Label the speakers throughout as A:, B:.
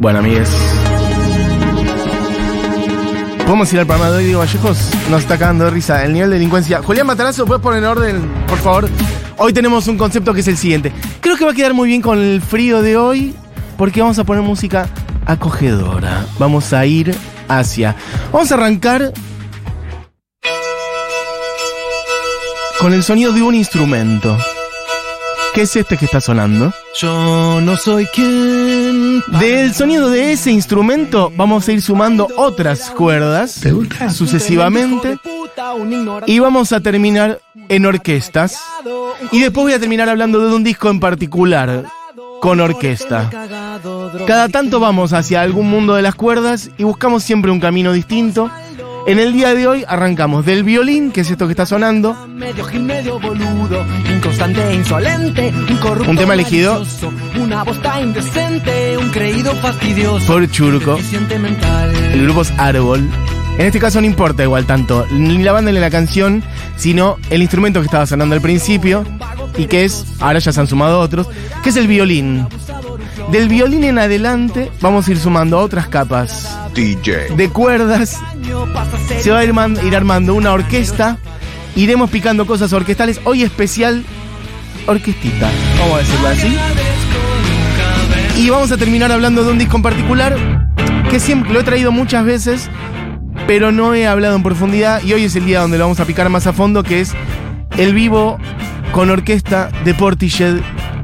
A: Bueno, amigues. ¿Podemos ir al programa de hoy, Diego Vallejos? Nos está cagando de risa el nivel de delincuencia. Julián Matarazo, ¿puedes poner en orden, por favor? Hoy tenemos un concepto que es el siguiente. Creo que va a quedar muy bien con el frío de hoy, porque vamos a poner música acogedora. Vamos a ir hacia. Vamos a arrancar con el sonido de un instrumento. ¿Qué es este que está sonando?
B: Yo no soy quien.
A: Del sonido de ese instrumento vamos a ir sumando otras cuerdas sucesivamente y vamos a terminar en orquestas. Y después voy a terminar hablando de un disco en particular con orquesta. Cada tanto vamos hacia algún mundo de las cuerdas y buscamos siempre un camino distinto. En el día de hoy arrancamos del violín, que es esto que está sonando.
B: Medio gil, medio boludo, inconstante insolente, un corrupto
A: Un tema elegido.
B: malicioso, Una bosta indecente, un creído fastidioso.
A: Por Churco. El grupo es Árbol. En este caso no importa igual tanto ni la banda ni la canción, sino el instrumento que estaba sonando al principio y que es, ahora ya se han sumado otros, que es el violín. Del violín en adelante vamos a ir sumando otras capas
C: DJ.
A: de cuerdas. Se va a ir, man- ir armando una orquesta. Iremos picando cosas orquestales. Hoy especial orquestita, vamos a decirlo así. Y vamos a terminar hablando de un disco en particular que siempre lo he traído muchas veces, pero no he hablado en profundidad. Y hoy es el día donde lo vamos a picar más a fondo, que es el vivo con orquesta de Portishead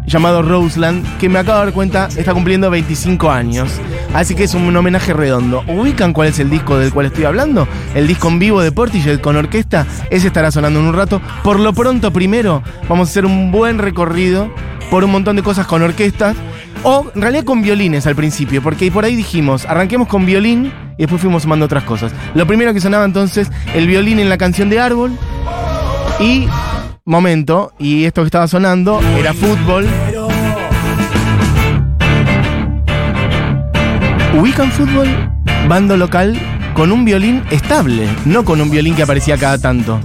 A: llamado Roseland, que me acabo de dar cuenta está cumpliendo 25 años. Así que es un homenaje redondo. ¿Ubican cuál es el disco del cual estoy hablando? El disco en vivo de Portishead con orquesta. Ese estará sonando en un rato. Por lo pronto, primero, vamos a hacer un buen recorrido por un montón de cosas con orquestas. O en realidad con violines al principio, porque por ahí dijimos, arranquemos con violín y después fuimos sumando otras cosas. Lo primero que sonaba entonces, el violín en la canción de Árbol. Y, momento, y esto que estaba sonando era fútbol. Ubican fútbol, bando local, con un violín estable, no con un violín que aparecía cada tanto.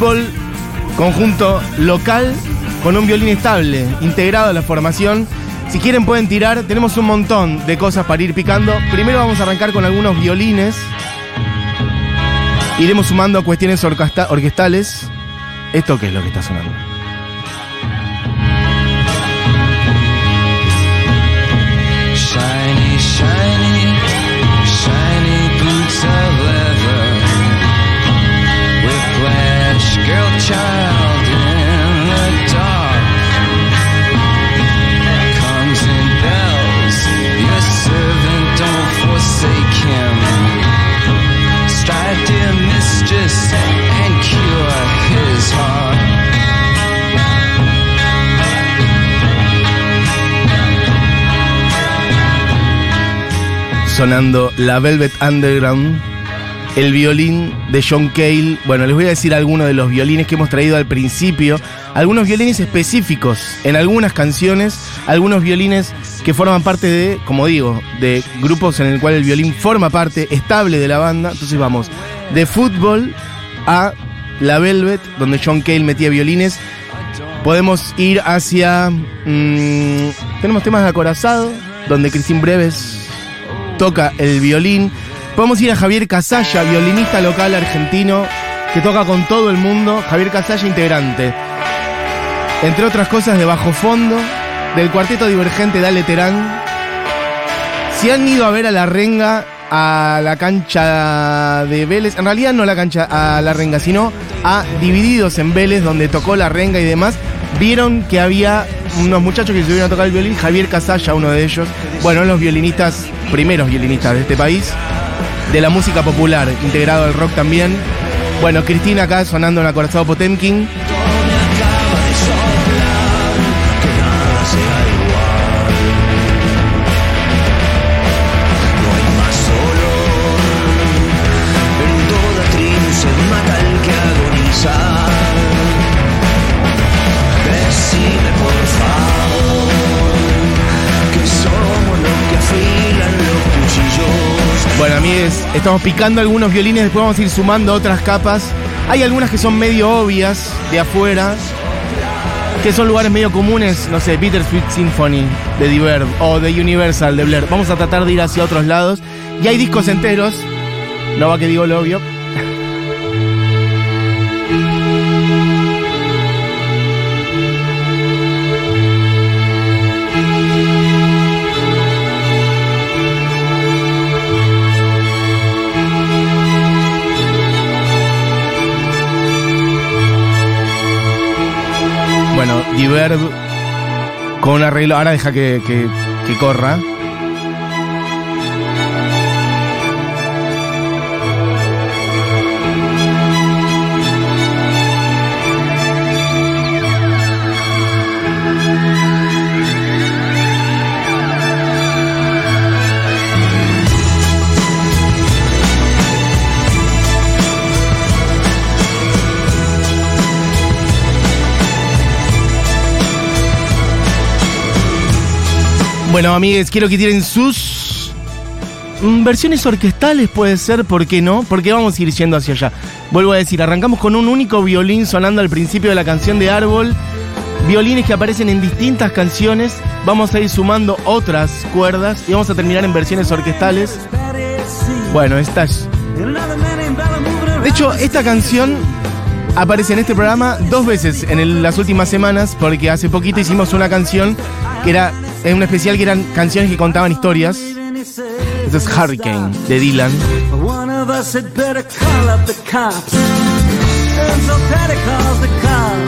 A: Fútbol, conjunto local, con un violín estable, integrado a la formación. Si quieren pueden tirar, tenemos un montón de cosas para ir picando. Primero vamos a arrancar con algunos violines. Iremos sumando cuestiones orquesta- orquestales. ¿Esto qué es lo que está sonando?
D: Child in the dark. Comes bells, your servant don't forsake him. Dear mistress, and cure his heart.
A: sonando la Velvet Underground, el violín de John Cale. Bueno, les voy a decir algunos de los violines que hemos traído al principio, algunos violines específicos en algunas canciones, algunos violines que forman parte de, como digo, de grupos en el cual el violín forma parte estable de la banda. Entonces vamos de fútbol a la Velvet, donde John Cale metía violines. Podemos ir hacia. mm, tenemos temas de acorazado, donde Cristín Breves toca el violín. Podemos ir a Javier Casalla, violinista local argentino, que toca con todo el mundo. Javier Casalla, integrante. Entre otras cosas, de bajo fondo, del cuarteto divergente Dale Terán. Si han ido a ver a la renga a la cancha de Vélez, en realidad no a la cancha a la renga, sino a Divididos en Vélez, donde tocó la renga y demás, vieron que había unos muchachos que subieron a tocar el violín, Javier Casalla, uno de ellos, bueno, los violinistas, primeros violinistas de este país, de la música popular, integrado al rock también. Bueno, Cristina acá sonando en acorazado Potemkin. Estamos picando algunos violines, después vamos a ir sumando otras capas. Hay algunas que son medio obvias de afuera, que son lugares medio comunes, no sé, Bittersweet Symphony de Diverb o de Universal de Blair. Vamos a tratar de ir hacia otros lados. Y hay discos enteros, no va que digo lo obvio. Con un arreglo. Ahora deja que- que corra. Bueno, amigues, quiero que tiren sus versiones orquestales, puede ser, ¿por qué no? Porque vamos a ir yendo hacia allá. Vuelvo a decir, arrancamos con un único violín sonando al principio de la canción de Árbol. Violines que aparecen en distintas canciones. Vamos a ir sumando otras cuerdas y vamos a terminar en versiones orquestales. Bueno, esta es. De hecho, esta canción aparece en este programa dos veces en las últimas semanas, porque hace poquito hicimos una canción que era en un especial que eran canciones que contaban historias. Esto es Hurricane de Dylan.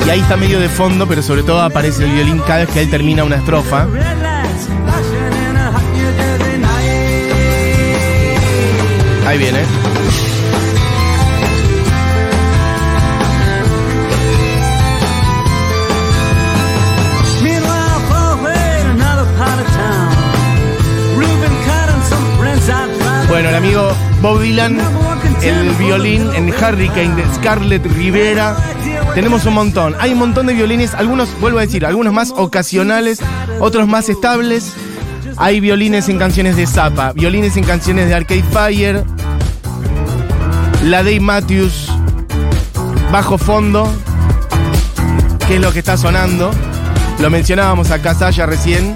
A: Y ahí está medio de fondo, pero sobre todo aparece el violín cada vez que él termina una estrofa.
B: Red lights
A: Bob Dylan, el violín en Hurricane de Scarlett Rivera. Tenemos un montón. Hay un montón de violines, algunos, vuelvo a decir, algunos más ocasionales, otros más estables. Hay violines en canciones de Zappa, violines en canciones de Arcade Fire, la Dave Matthews, bajo fondo, que es lo que está sonando. Lo mencionábamos acá Saya recién.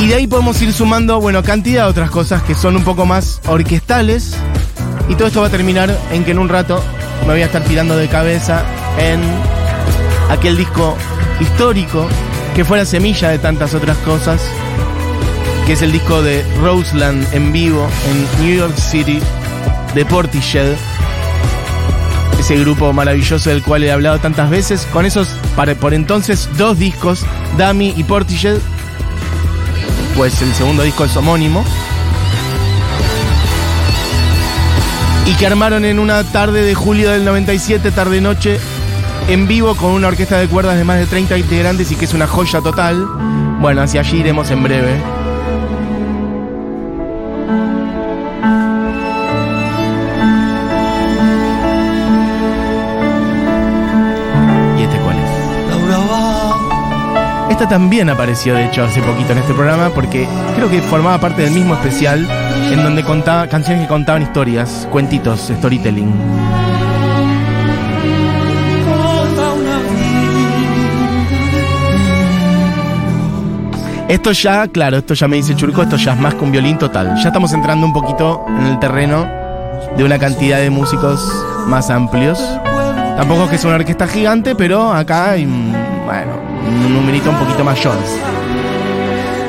A: Y de ahí podemos ir sumando, bueno, cantidad de otras cosas que son un poco más orquestales. Y todo esto va a terminar en que en un rato me voy a estar tirando de cabeza en aquel disco histórico que fue la semilla de tantas otras cosas, que es el disco de Roseland en vivo en New York City de Portishead. Ese grupo maravilloso del cual he hablado tantas veces, con esos, para- por entonces, dos discos, Dummy y Portishead, pues el segundo disco es homónimo. Y que armaron en una tarde de julio del 97, tarde-noche, en vivo con una orquesta de cuerdas de más de 30 integrantes y que es una joya total. Bueno, hacia allí iremos en breve. También apareció, de hecho, hace poquito en este programa, porque creo que formaba parte del mismo especial en donde contaba canciones que contaban historias, cuentitos, storytelling. Esto ya, claro, esto ya me dice Churco, esto ya es más un violín total. Ya estamos entrando un poquito en el terreno de una cantidad de músicos más amplios. Tampoco es que es una orquesta gigante, pero acá hay, bueno, un numerito un poquito mayor.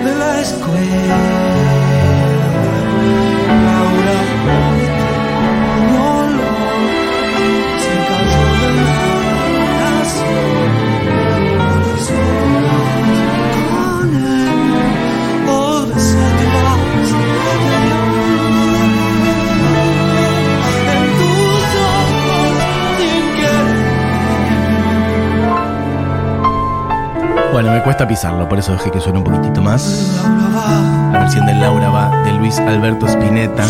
B: de
A: Bueno, me cuesta pisarlo, por eso dejé que suene un poquitito más. La versión de Laura va de Luis Alberto Spinetta.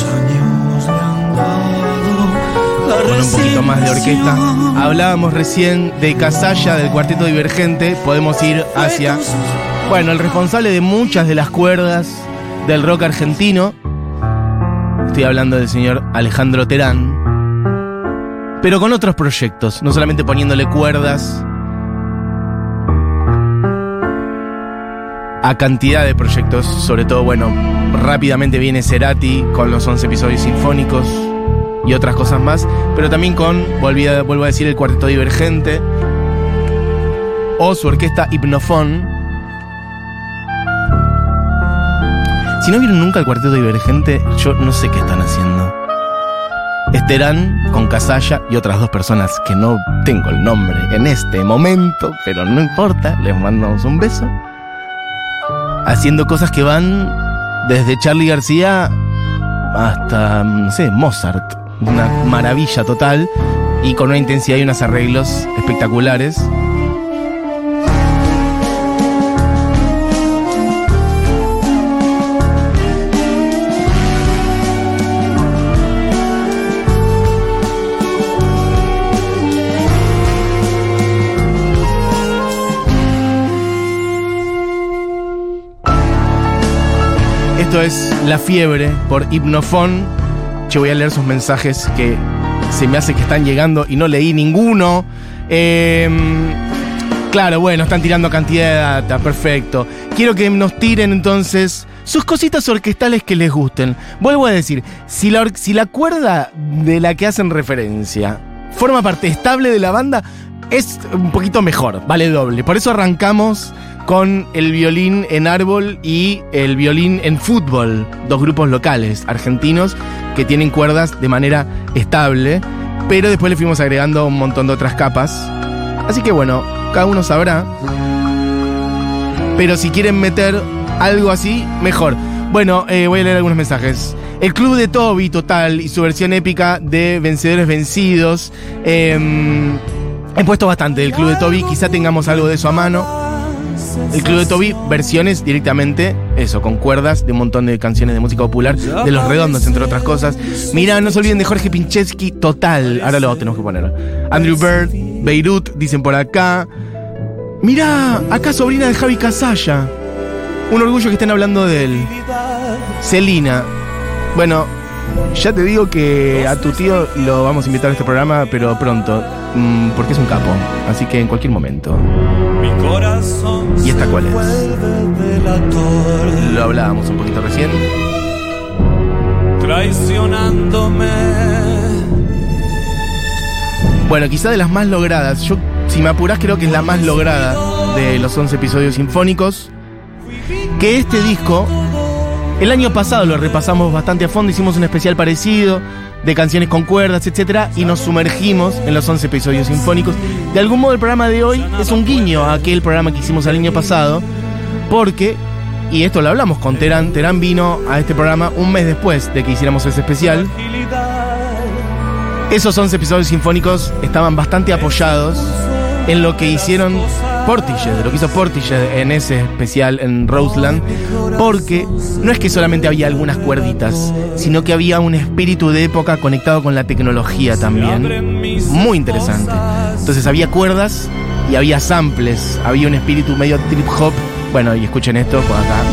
A: Con un poquito más de orquesta. Hablábamos recién de Casalla, del cuarteto divergente. Podemos ir hacia, bueno, el responsable de muchas de las cuerdas del rock argentino. Estoy hablando del señor Alejandro Terán. Pero con otros proyectos, no solamente poniéndole cuerdas a cantidad de proyectos, sobre todo, bueno, rápidamente viene Cerati con los 11 episodios sinfónicos y otras cosas más, pero también con, volví a- vuelvo a decir, el cuarteto divergente o su orquesta Hipnofón. Si no vieron nunca el cuarteto divergente, yo no sé qué están haciendo. Esterán con Casalla y otras dos personas que no tengo el nombre en este momento, pero no importa, les mandamos un beso haciendo cosas que van desde Charlie García hasta, no sé, Mozart. Una maravilla total y con una intensidad y unos arreglos espectaculares. Esto es La Fiebre por Hipnofón. Yo voy a leer sus mensajes que se me hace que están llegando y no leí ninguno. Em, claro, bueno, están tirando cantidad de data, perfecto. Quiero que nos tiren entonces sus cositas orquestales que les gusten. Vuelvo a decir, si la, si la cuerda de la que hacen referencia forma parte estable de la banda, es un poquito mejor, vale doble. Por eso arrancamos con el violín en árbol y el violín en fútbol, dos grupos locales argentinos que tienen cuerdas de manera estable, pero después le fuimos agregando un montón de otras capas. Así que bueno, cada uno sabrá. Pero si quieren meter algo así, mejor. Bueno, eh, voy a leer algunos mensajes. El club de Toby total y su versión épica de Vencedores Vencidos. Eh, he puesto bastante del club de Toby, quizá tengamos algo de eso a mano. El Club de Toby, versiones directamente, eso, con cuerdas de un montón de canciones de música popular, de Los Redondos, entre otras cosas. Mira, no se olviden de Jorge Pincheski, total. Ahora lo tenemos que poner. Andrew Bird, Beirut, dicen por acá. Mira, acá sobrina de Javi Casalla. Un orgullo que estén hablando de él. Celina. Bueno, ya te digo que a tu tío lo vamos a invitar a este programa, pero pronto, mm, porque es un capo. Así que en cualquier momento.
E: Mi corazón
A: ¿Y esta cuál es? Lo hablábamos un poquito recién.
E: traicionándome.
A: Bueno, quizá de las más logradas. Yo, si me apurás, creo que es la más lograda de los 11 episodios sinfónicos. Que este disco, el año pasado lo repasamos bastante a fondo, hicimos un especial parecido de canciones con cuerdas, etcétera, y nos sumergimos en los 11 episodios sinfónicos. De algún modo, el programa de hoy es un guiño a aquel programa que hicimos el año pasado, porque, y esto lo hablamos con Terán, Terán vino a este programa un mes después de que hiciéramos ese especial. Esos 11 episodios sinfónicos estaban bastante apoyados en lo que hicieron Portishead, de lo que hizo Portishead en ese especial en Roseland, porque no es que solamente había algunas cuerditas, sino que había un espíritu de época conectado con la tecnología también. Muy interesante. Entonces había cuerdas y había samples, había un espíritu medio trip hop. Bueno, y escuchen esto por acá.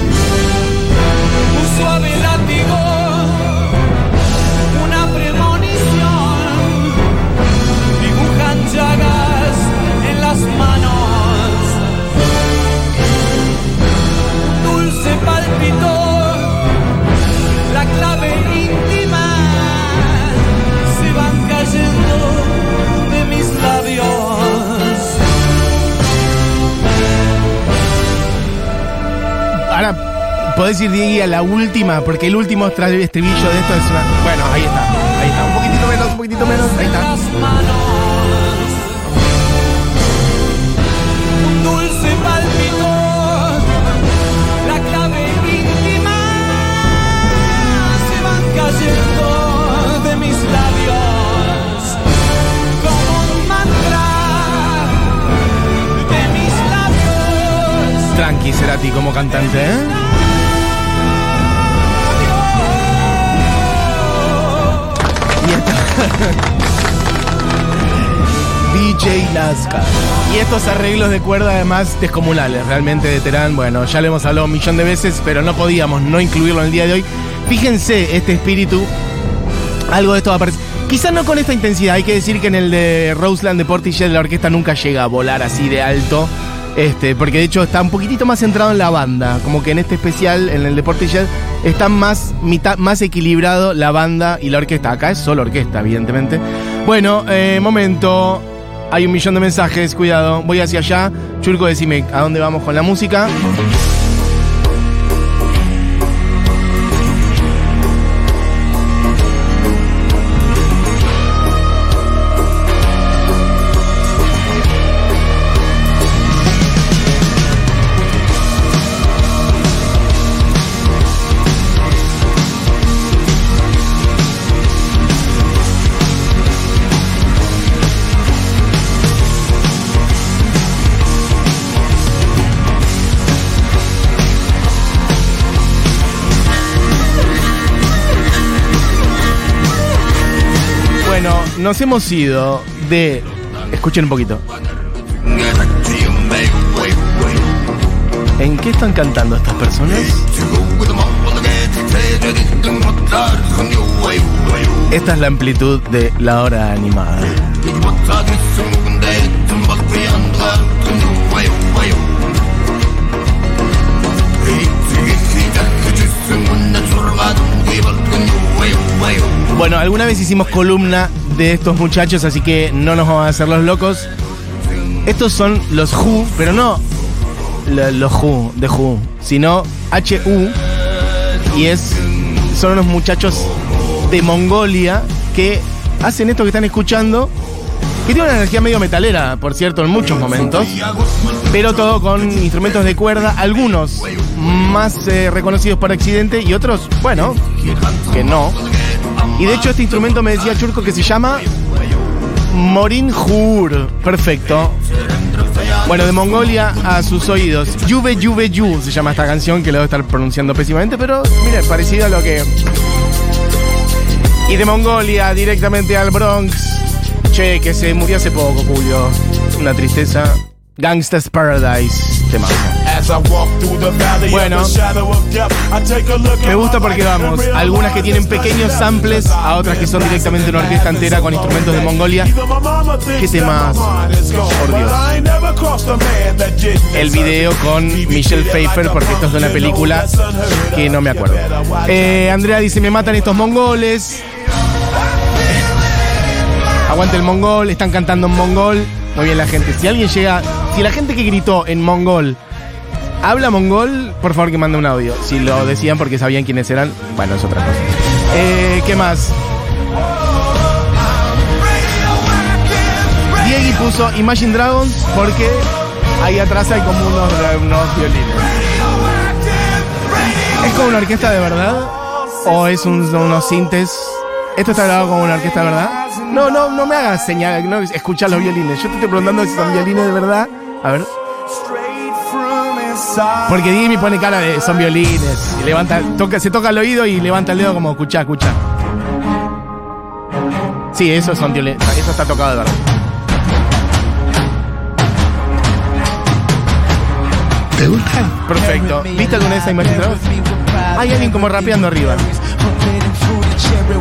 A: Podés ir, Diego, a la última, porque el último estribillo de esto es una. Bueno, ahí está, ahí está. Un poquitito menos, un poquitito menos, ahí está.
E: dulce palpito, la clave íntima se van cayendo de mis labios como un mantra de mis labios.
A: Ricky Cerati como cantante, ¿eh? DJ Nazca. Y estos arreglos de cuerda además descomunales, realmente de Terán, bueno, ya lo hemos hablado un millón de veces, pero no podíamos no incluirlo en el día de hoy. Fíjense este espíritu, algo de esto va a aparecer. Quizás no con esta intensidad, hay que decir que en el de Roseland de Portishead la orquesta nunca llega a volar así de alto. Este, porque de hecho está un poquitito más centrado en la banda. Como que en este especial, en el de Portishead, está más, mitad, más equilibrado la banda y la orquesta. Acá es solo orquesta, evidentemente. Bueno, eh, momento. Hay un millón de mensajes, cuidado. Voy hacia allá. Churco, decime a dónde vamos con la música. Bueno, nos hemos ido de. Escuchen un poquito. ¿En qué están cantando estas personas? Esta es la amplitud de la hora animada. Bueno, alguna vez hicimos columna de estos muchachos, así que no nos vamos a hacer los locos. Estos son los Who, pero no lo- los Who, de Who, sino HU. Y es. Son unos muchachos de Mongolia que hacen esto que están escuchando. Que tiene una energía medio metalera, por cierto, en muchos momentos. Pero todo con instrumentos de cuerda, algunos más eh, reconocidos por accidente y otros, bueno, que no. Y de hecho este instrumento me decía Churco que se llama Morin Hur. Perfecto. Bueno, de Mongolia a sus oídos. Yuve Yuve Yu se llama esta canción que lo debo estar pronunciando pésimamente, pero mire, parecido a lo que... Y de Mongolia directamente al Bronx. Che, que se murió hace poco, Julio. Una tristeza. Gangsta's Paradise. Temazo. Bueno, me gusta porque vamos, algunas que tienen pequeños samples, a otras que son directamente una orquesta entera con instrumentos de Mongolia. ¿Qué temas? Por Dios. El video con Michelle Pfeiffer, porque esto es de una película que no me acuerdo. Eh, Andrea dice, me matan estos mongoles. Aguante el mongol, están cantando en mongol. Muy bien la gente. Si alguien llega, si la gente que gritó en mongol habla mongol, por favor que mande un audio. Si lo decían porque sabían quiénes eran, bueno, es otra cosa. Eh, ¿Qué más? Diegui puso Imagine Dragons porque ahí atrás hay como unos, unos violines. ¿Es como una orquesta de verdad? ¿O es un- unos sintes? ¿Esto está grabado como una orquesta de verdad? No, no, no me hagas señal, no escuchar los violines. Yo te estoy preguntando si son violines de verdad. A ver. Porque me pone cara de son violines. Y levanta, toca, se toca el oído y levanta el dedo como escucha, escucha. Sí, eso son violines. Eso está tocado de verdad.
C: ¿Te gusta?
A: Perfecto. ¿Viste alguna vez esa imagen Dragons? Hay alguien como rapeando arriba.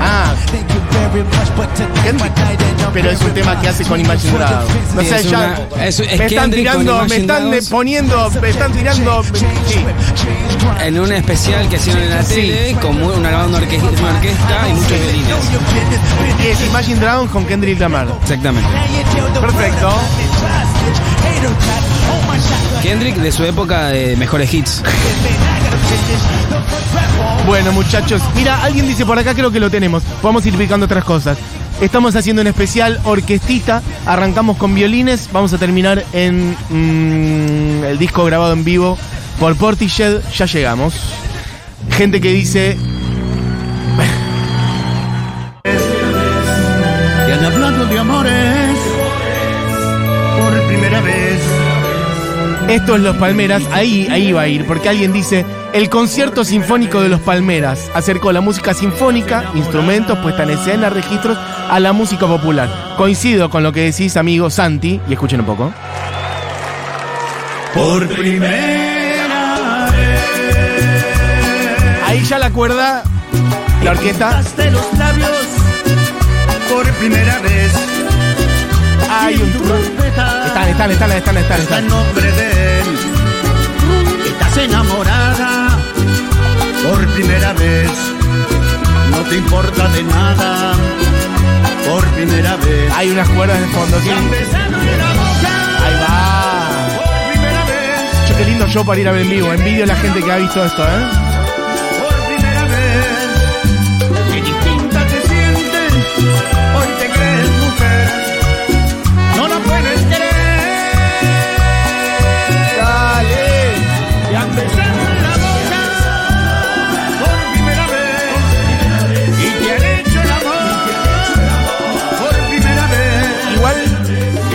A: Ah. Pero es un tema que hace con Imagine Dragons. No sé,
F: Es
A: ya.
F: una- es- es
A: me están tirando, me están poniendo, me están tirando. Sí.
F: En un especial que hicieron en la
A: Sí.
F: tele, con una, una, orquesta, una orquesta y muchos violines.
A: Y es Imagine Dragons con Kendrick Lamar.
F: Exactamente.
A: Perfecto.
F: Kendrick de su época de mejores hits.
A: Bueno, muchachos, mira, alguien dice por acá, creo que lo tenemos. Vamos ir picando otras cosas. Estamos haciendo un especial orquestita. Arrancamos con violines. Vamos a terminar en mm, el disco grabado en vivo por Portishead. Ya llegamos. Gente que dice. Esto es Los Palmeras, ahí, ahí va a ir, porque alguien dice, el concierto sinfónico de Los Palmeras acercó la música sinfónica, instrumentos, puesta en escena, registros, a la música popular. Coincido con lo que decís, amigo Santi, y escuchen un poco.
B: Por primera
A: Ahí ya la cuerda, la orquesta.
B: de los labios. Por primera vez.
A: Hay un Están, están, están, están, están,
B: Está el nombre de él. Estás enamorada por primera vez. No te importa de nada por primera vez.
A: Hay unas cuerdas de fondo,
B: boca
A: Ahí va.
B: por primera vez.
A: Qué lindo show para ir a ver en vivo. Envidio a la gente que ha visto esto, ¿eh?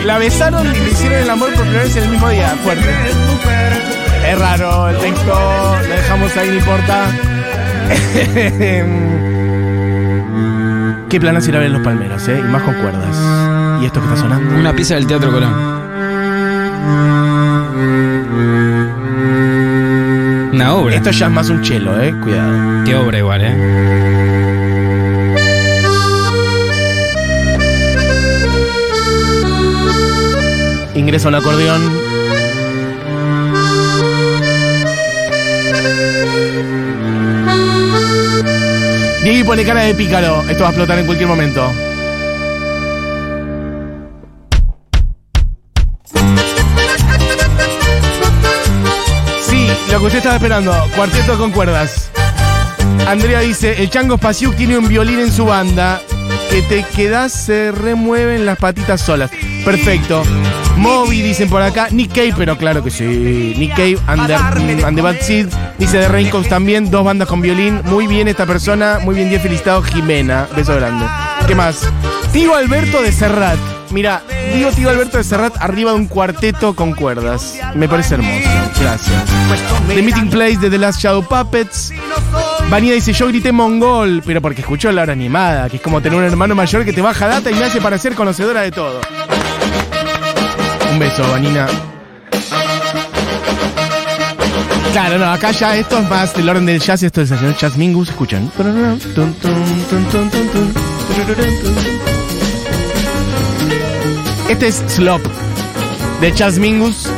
B: La
A: besaron y le hicieron el amor por primera vez en el mismo día. Fuerte. Es raro el texto, lo dejamos ahí, no importa. Qué planas ir a ver los palmeros, ¿eh? Y más con cuerdas. ¿Y esto que está sonando?
F: Una pieza del Teatro Colón. Una obra.
A: Esto ya es más un chelo, ¿eh? Cuidado.
F: Qué obra igual, ¿eh?
A: Ingresa un acordeón. Diego pone cara de pícaro. Esto va a explotar en cualquier momento. Sí, lo que usted estaba esperando. Cuarteto con cuerdas. Andrea dice, el Chango Spasiuk tiene un violín en su banda. Que te quedas, se remueven las patitas solas. Perfecto. Moby dicen por acá. Nick Cave, pero claro que sí. Nick Cave, Under, and the Bad Seed. Dice de Raincoats también. Dos bandas con violín. Muy bien esta persona. Muy bien, día felicitado. Jimena. Beso grande. ¿Qué más? Tío Alberto de Serrat. Mira, digo Tío Alberto de Serrat arriba de un cuarteto con cuerdas. Me parece hermoso. Gracias. The Meeting Place de The Last Shadow Puppets. Vanida dice, yo grité mongol, pero porque escuchó la hora animada, que es como tener un hermano mayor que te baja data y me hace parecer conocedora de todo. Un beso, Vanina. Claro, no, acá ya esto es más del orden del jazz, esto es el Jazz Mingus, escuchan. Este es Slop, de Chas Mingus,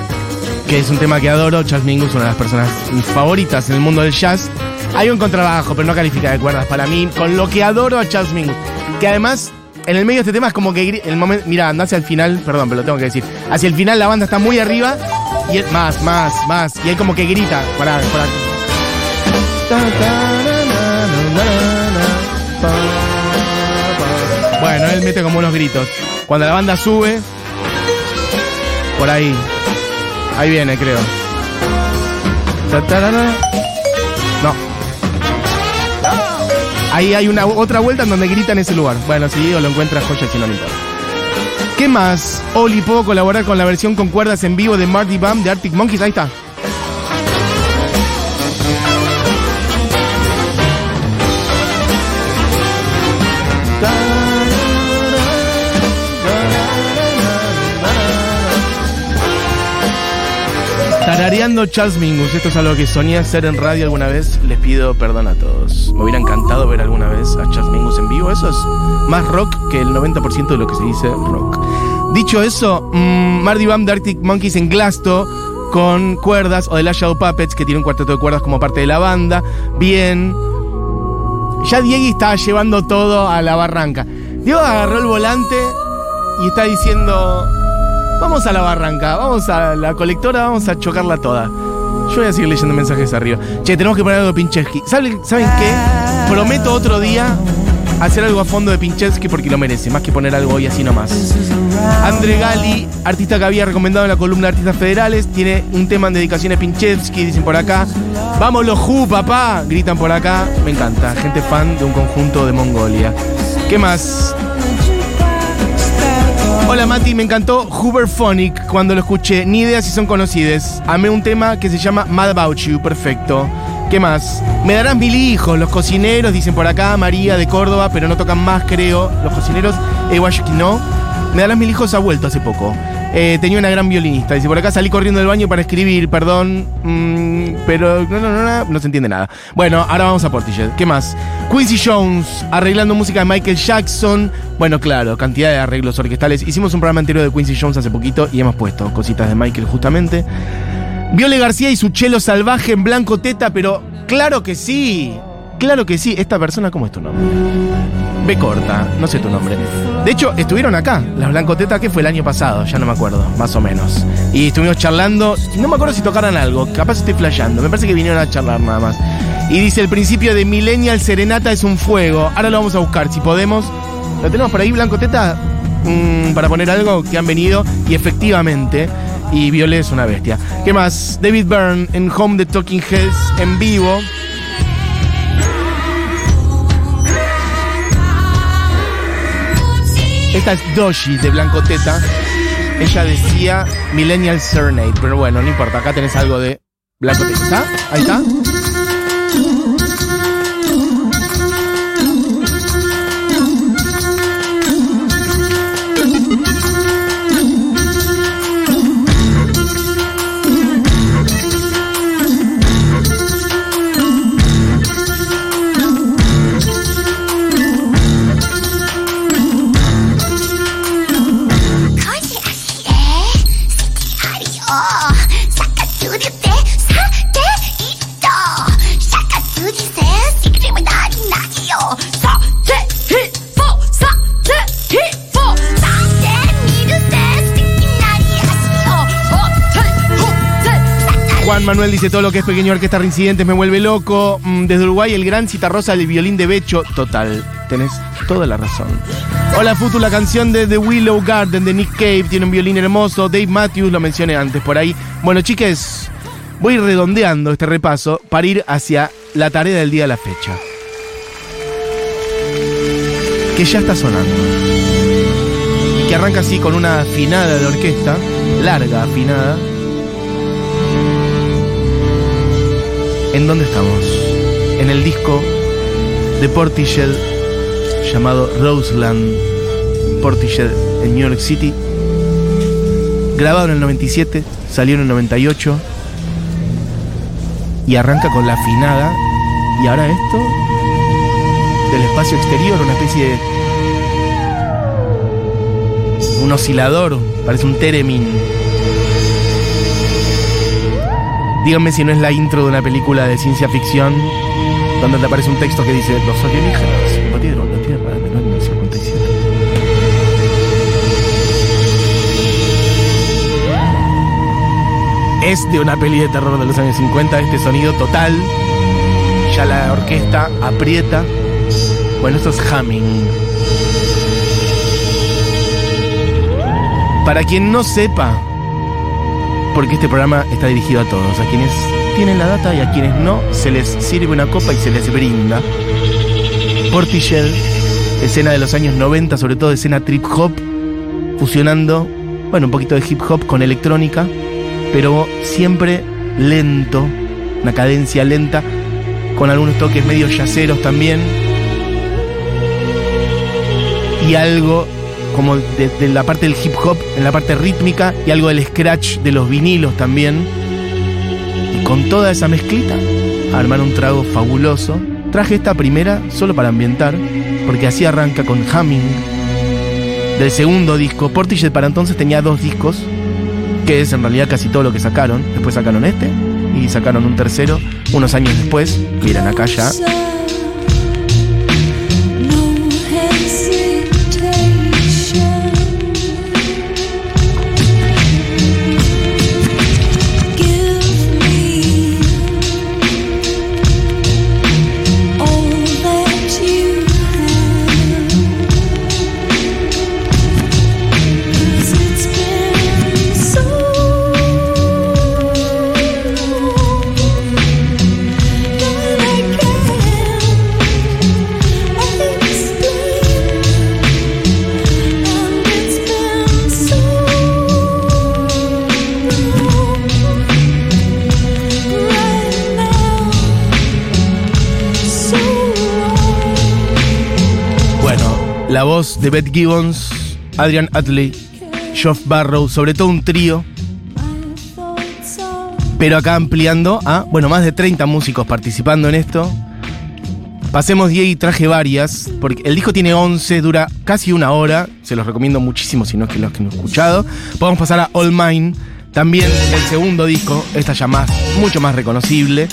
A: que es un tema que adoro. Chas Mingus, una de las personas favoritas en el mundo del jazz. Hay un contrabajo, pero no califica de cuerdas para mí, con lo que adoro a Chas Mingus. Que además, en el medio de este tema es como que el momento. Mira, anda hacia el final, perdón, pero lo tengo que decir. Hacia el final la banda está muy arriba y él- más, más, más. Y él como que grita. Pará, pará. Bueno, él mete como unos gritos. Cuando la banda sube, por ahí. Ahí viene, creo. Ahí hay una otra vuelta en donde grita en ese lugar. Bueno, si Diego lo encuentra, joya si no le importa. ¿Qué más? Oli, ¿puedo colaborar con la versión con cuerdas en vivo de Marty Bam de Arctic Monkeys? Ahí está. Tarareando Charles Mingus, esto es algo que soñé hacer en radio alguna vez. Les pido perdón a todos. Me hubiera encantado ver alguna vez a Charles Mingus en vivo. Eso es más rock que el 90% de lo que se dice rock. Dicho eso, mmm, Marty Bam de Arctic Monkeys en Glasto con cuerdas o de Last Shadow Puppets que tiene un cuarteto de cuerdas como parte de la banda. Bien. Ya Diego estaba llevando todo a la barranca. Diego agarró el volante y está diciendo, vamos a la barranca, vamos a la colectora, vamos a chocarla toda. Yo voy a seguir leyendo mensajes arriba. Che, tenemos que poner algo de Pinchevsky. ¿Saben, ¿Saben qué? Prometo otro día hacer algo a fondo de Pinchevsky porque lo merece, más que poner algo hoy así nomás. André Gali, artista que había recomendado en la columna de Artistas Federales, tiene un tema en dedicación a Pinchevsky, dicen por acá. ¡Vamos los Ju, papá! Gritan por acá. Me encanta. Gente fan de un conjunto de Mongolia. ¿Qué más? Hola Mati, me encantó Hooverphonic cuando lo escuché. Ni idea si son conocidos. Amé un tema que se llama Mad About You. Perfecto. ¿Qué más? Me darás mil hijos. Los cocineros, dicen por acá, María de Córdoba, pero no tocan más, creo. Los cocineros, Ewashki no. Me darás mil hijos ha vuelto hace poco. Eh, tenía una gran violinista. Dice, por acá salí corriendo del baño para escribir, perdón. mm, pero no, no, no, no, no se entiende nada. Bueno, ahora vamos a Portishead. ¿Qué más? Quincy Jones, arreglando música de Michael Jackson. Bueno, claro, cantidad de arreglos orquestales. Hicimos un programa anterior de Quincy Jones hace poquito y hemos puesto cositas de Michael justamente. Viole García y su chelo salvaje en blanco teta, pero claro que sí. Claro que sí. Esta persona, ¿cómo es tu nombre? B corta, no sé tu nombre. De hecho, estuvieron acá, las Blancoteta, que fue el año pasado, ya no me acuerdo, más o menos. Y estuvimos charlando, no me acuerdo si tocaran algo, capaz estoy flasheando, me parece que vinieron a charlar nada más. Y dice, el principio de Millennial Serenata es un fuego. Ahora lo vamos a buscar, si podemos. ¿Lo tenemos por ahí, Blancoteta? Mm, para poner algo que han venido, y efectivamente, y Violet es una bestia. ¿Qué más? David Byrne en Home the Talking Heads en vivo. Esta es Doshi de Blanco Teta. Ella decía Millennial Serenade, pero bueno, no importa, acá tenés algo de Blanco Teta. ¿Está? Ahí está. Manuel dice todo lo que es pequeño orquesta reincidentes me vuelve loco. Mm, Desde Uruguay el gran citarrosa del violín de Becho. Total, tenés toda la razón. Hola Futu, la canción de The Willow Garden de Nick Cave tiene un violín hermoso. Dave Matthews lo mencioné antes por ahí. Bueno, chiques, voy redondeando este repaso para ir hacia la tarea del día de la fecha. Que ya está sonando. Y que arranca así con una afinada de orquesta, larga afinada. ¿En dónde estamos? En el disco de Portishead llamado Roseland Portishead en New York City. Grabado en el 97, salió en el 98 y arranca con la afinada. Y ahora esto del espacio exterior, una especie de un oscilador, parece un teremin. Díganme si no es la intro de una película de ciencia ficción donde te aparece un texto que dice los alienígenas invadieron la Tierra en el año 57. Es de una peli de terror de los años 50 este sonido total. Ya la orquesta aprieta. Bueno, esto es humming. Para quien no sepa, porque este programa está dirigido a todos, a quienes tienen la data y a quienes no, se les sirve una copa y se les brinda. Portishead, escena de los años 90, sobre todo escena trip hop, fusionando, bueno, un poquito de hip hop con electrónica, pero siempre lento, una cadencia lenta, con algunos toques medio yaceros también, y algo como de, la parte del hip hop, en la parte rítmica, y algo del scratch de los vinilos también. Y con toda esa mezclita, armar un trago fabuloso. Traje esta primera solo para ambientar, porque así arranca con Humming del segundo disco. Portishead para entonces tenía dos discos, que es en realidad casi todo lo que sacaron. Después sacaron este y sacaron un tercero unos años después. Miren acá ya. Voz de Beth Gibbons, Adrian Utley, Geoff Barrow, sobre todo un trío. Pero acá ampliando a, bueno, más de 30 músicos participando en esto. Pasemos 10 y traje varias, porque el disco tiene 11, dura casi una hora. Se los recomiendo muchísimo si no es que los que no he escuchado. Podemos pasar a All Mine, también el segundo disco, esta ya más, mucho más reconocible.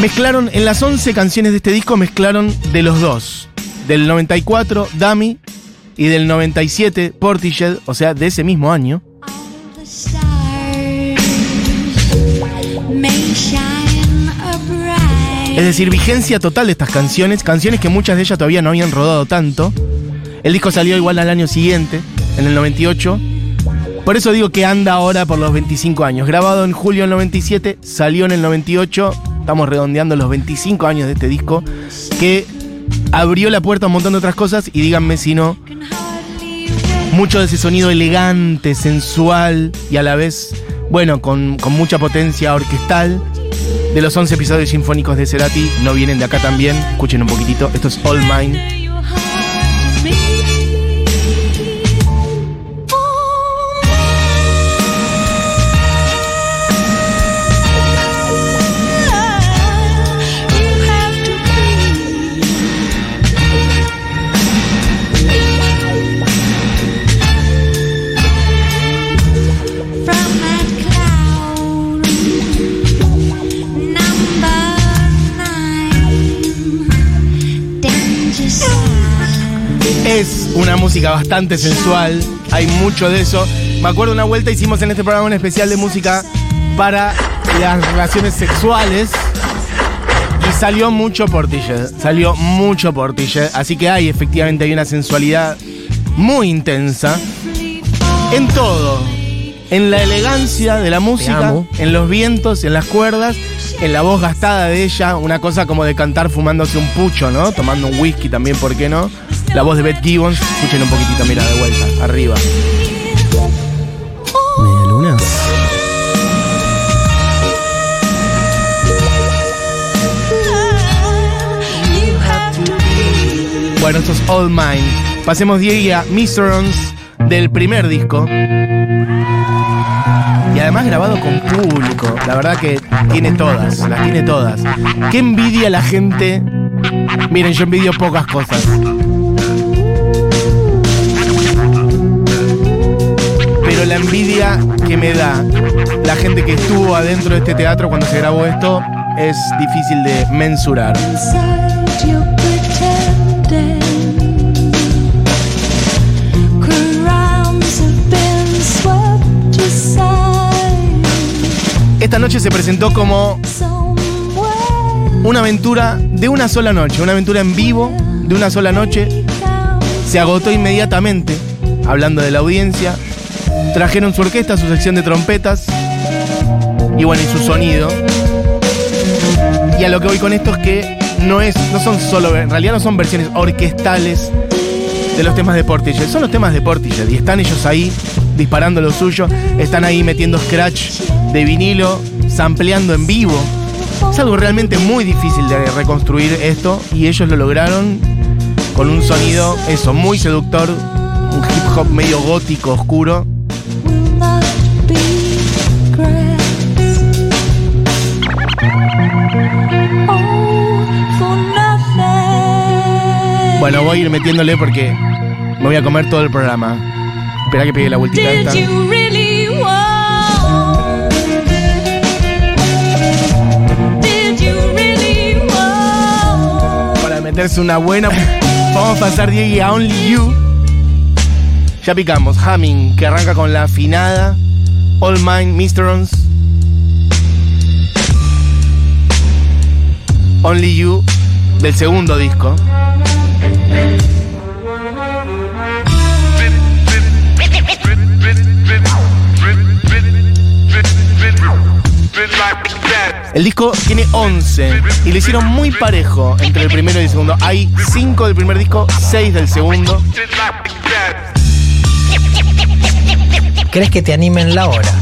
A: Mezclaron, en las 11 canciones de este disco, mezclaron de los dos. Del 94, Dummy, y del 97, Portishead, o sea, de ese mismo año. Es decir, vigencia total de estas canciones, canciones que muchas de ellas todavía no habían rodado tanto. El disco salió igual al año siguiente, en el 98. Por eso digo que anda ahora por los 25 años. Grabado en julio del 97, salió en el 98. Estamos redondeando los 25 años de este disco que abrió la puerta a un montón de otras cosas y díganme si no. Mucho de ese sonido elegante, sensual y a la vez, bueno, con, con mucha potencia orquestal. De los 11 episodios sinfónicos de Cerati, no vienen de acá también. Escuchen un poquitito. Esto es All Mine. Una música bastante sensual, hay mucho de eso. Me acuerdo una vuelta hicimos en este programa un especial de música para las relaciones sexuales y salió mucho Portishead, salió mucho Portishead, así que hay efectivamente hay una sensualidad muy intensa en todo, en la elegancia de la música, en los vientos, en las cuerdas, en la voz gastada de ella, una cosa como de cantar fumándose un pucho, ¿no? Tomando un whisky también, ¿por qué no? La voz de Beth Gibbons, escuchen un poquitito, mira, de vuelta, arriba.
F: Media luna.
A: Bueno, esto es All Mine. Pasemos Diego a Miserons del primer disco. Y además grabado con público. La verdad que tiene todas, las tiene todas. Qué envidia la gente. Miren, yo envidio pocas cosas. Pero la envidia que me da la gente que estuvo adentro de este teatro cuando se grabó esto es difícil de mensurar. Esta noche se presentó como una aventura de una sola noche, una aventura en vivo de una sola noche. Se agotó inmediatamente, hablando de la audiencia. Trajeron su orquesta, su sección de trompetas y bueno, y su sonido. Y a lo que voy con esto es que no es, no son solo, en realidad no son versiones orquestales de los temas de Portishead, son los temas de Portishead y están ellos ahí disparando lo suyo, están ahí metiendo scratch de vinilo, sampleando en vivo. Es algo realmente muy difícil de reconstruir esto y ellos lo lograron con un sonido, eso, muy seductor, un hip hop medio gótico, oscuro. Bueno, voy a ir metiéndole porque me voy a comer todo el programa. Espera que pegue la vueltita esta. Para meterse una buena. Vamos a pasar Diego a Only You. Ya picamos. Humming, que arranca con la afinada. All Mine, Misterons. Only You, del segundo disco. El disco tiene 11 y lo hicieron muy parejo entre el primero y el segundo. Hay 5 del primer disco, 6 del segundo.
C: ¿Crees que te animen la hora?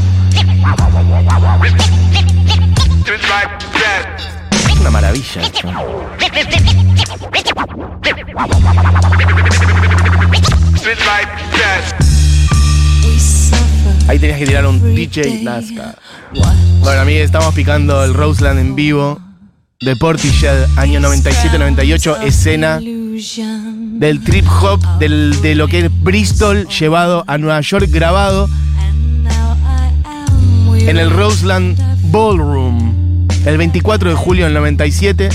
A: una maravilla esto. Ahí tenías que tirar un DJ Nazca. Bueno, amigos, estamos picando el Roseland en vivo de Portishead, año 97-98, escena del trip hop, del- de lo que es Bristol, llevado a Nueva York, grabado en el Roseland Ballroom, el 24 de julio del 97.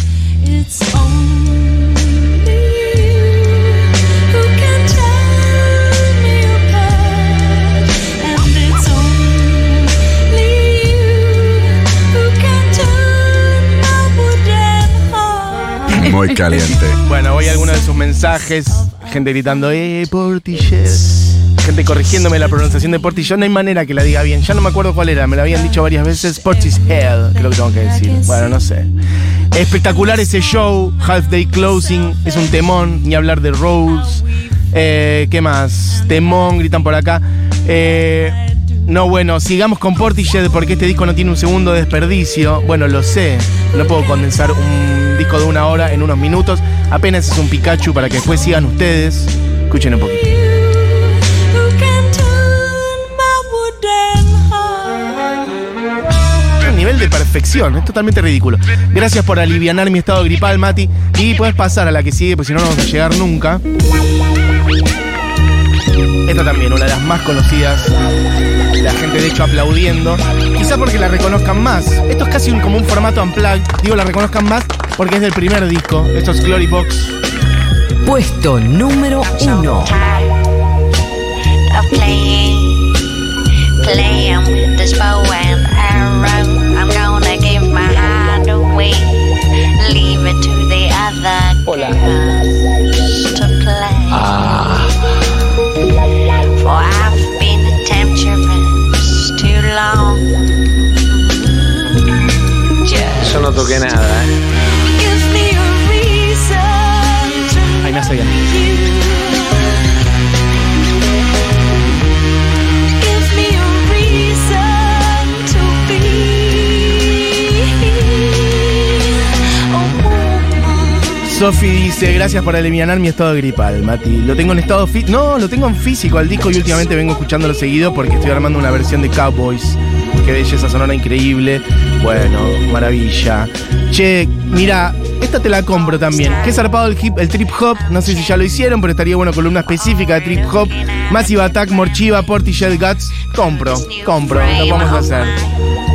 G: Muy caliente.
A: Bueno, voy a algunos de sus mensajes. Gente gritando, ¡eh, Portishead! Gente corrigiéndome la pronunciación de Portishead. No hay manera que la diga bien. Ya no me acuerdo cuál era. Me lo habían dicho varias veces. Portishead, creo que tengo que decir. Bueno, no sé. Espectacular ese show. Half Day Closing. Es un temón. Ni hablar de Rose. Eh, ¿Qué más? Temón, gritan por acá. Eh, no, bueno, sigamos con Portishead porque este disco no tiene un segundo de desperdicio. Bueno, lo sé. No puedo condensar un disco de una hora en unos minutos. Apenas es un Pikachu para que después sigan ustedes. Escuchen un poquito. Nivel de perfección, es totalmente ridículo. Gracias por alivianar mi estado gripal, Mati. Y puedes pasar a la que sigue, porque si no, no vamos a llegar nunca. Esta también, una de las más conocidas. La gente, de hecho, aplaudiendo. Quizás porque la reconozcan más. Esto es casi un- como un formato unplugged. Digo, la reconozcan más porque es del primer disco. Esto es Glory Box.
H: Puesto número uno.
C: Hola.
I: girls to play. For I've been a temptress too long. Just
F: Yo no toqué nada, ¿eh?
A: Sofi dice, gracias por alivianar mi estado gripal, Mati. Lo tengo en estado físico. No, lo tengo en físico al disco y últimamente vengo escuchándolo seguido porque estoy armando una versión de Cowboys. Qué belleza sonora increíble. Bueno, maravilla. Che, mira, esta te la compro también. Qué zarpado el, el trip hop. No sé si ya lo hicieron, pero estaría bueno columna específica de trip hop. Massive Attack, Morchiva, Portishead Guts. Compro, compro. Lo vamos a hacer.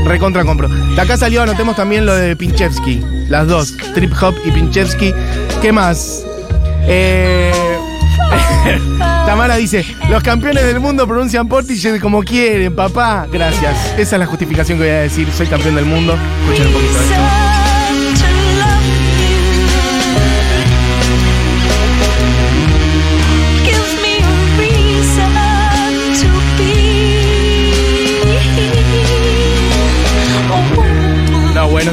A: Recontra compro. De acá salió, anotemos también lo de Pinchevsky. Las dos, Trip Hop y Pinchevsky. ¿Qué más? Eh... Tamara dice, los campeones del mundo pronuncian Portishead como quieren, papá. Gracias. Esa es la justificación que voy a decir. Soy campeón del mundo. Escuchen un poquito de esto.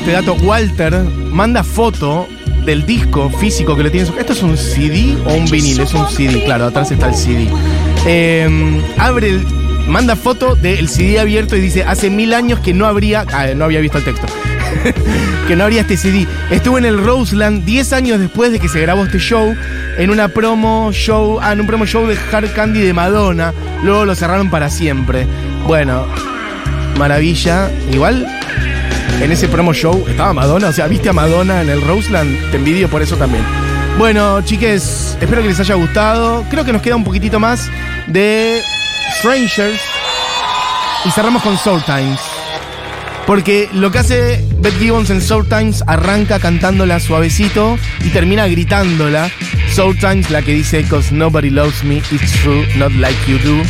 A: Este. Walter manda foto del disco físico que le tiene en su... ¿Esto es un CD o un vinil? Es un CD, claro, atrás está el CD. Eh, abre el... Manda foto del CD abierto y dice, hace mil años que no habría... Ah, no había visto el texto. que no habría este CD. Estuvo en el Roseland 10 años después de que se grabó este show, en una promo show, ah, en un promo show de Hard Candy de Madonna. Luego lo cerraron para siempre. Bueno, maravilla. Igual en ese promo show estaba Madonna, o sea, viste a Madonna en el Roseland, te envidio por eso también. Bueno, chiques, espero que les haya gustado. Creo que nos queda un poquitito más de Strangers. Y cerramos con Soul Times. Porque lo que hace Beth Gibbons en Soul Times arranca cantándola suavecito y termina gritándola. Soul Times, la que dice, Cause nobody loves me, it's true, not like you do.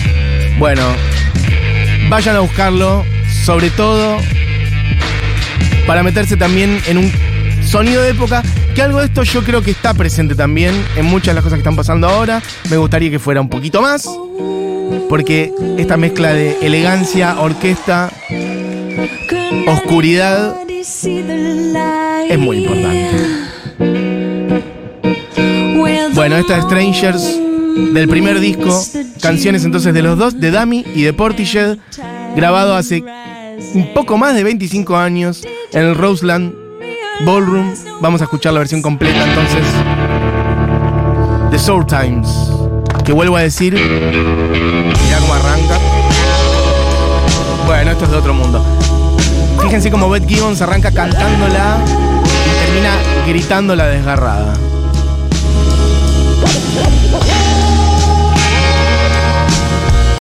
A: Bueno, vayan a buscarlo, sobre todo para meterse también en un sonido de época, que algo de esto yo creo que está presente también en muchas de las cosas que están pasando ahora. Me gustaría que fuera un poquito más, porque esta mezcla de elegancia, orquesta, oscuridad, es muy importante. Bueno, esta es Strangers del primer disco, canciones entonces de los dos, de Dami y de Portishead, grabado hace un poco más de 25 años en el Roseland Ballroom. Vamos a escuchar la versión completa entonces. The Soul Times. Que vuelvo a decir. Mirá cómo arranca. Bueno, esto es de otro mundo. Fíjense cómo Beth Gibbons arranca cantándola y termina gritando la desgarrada.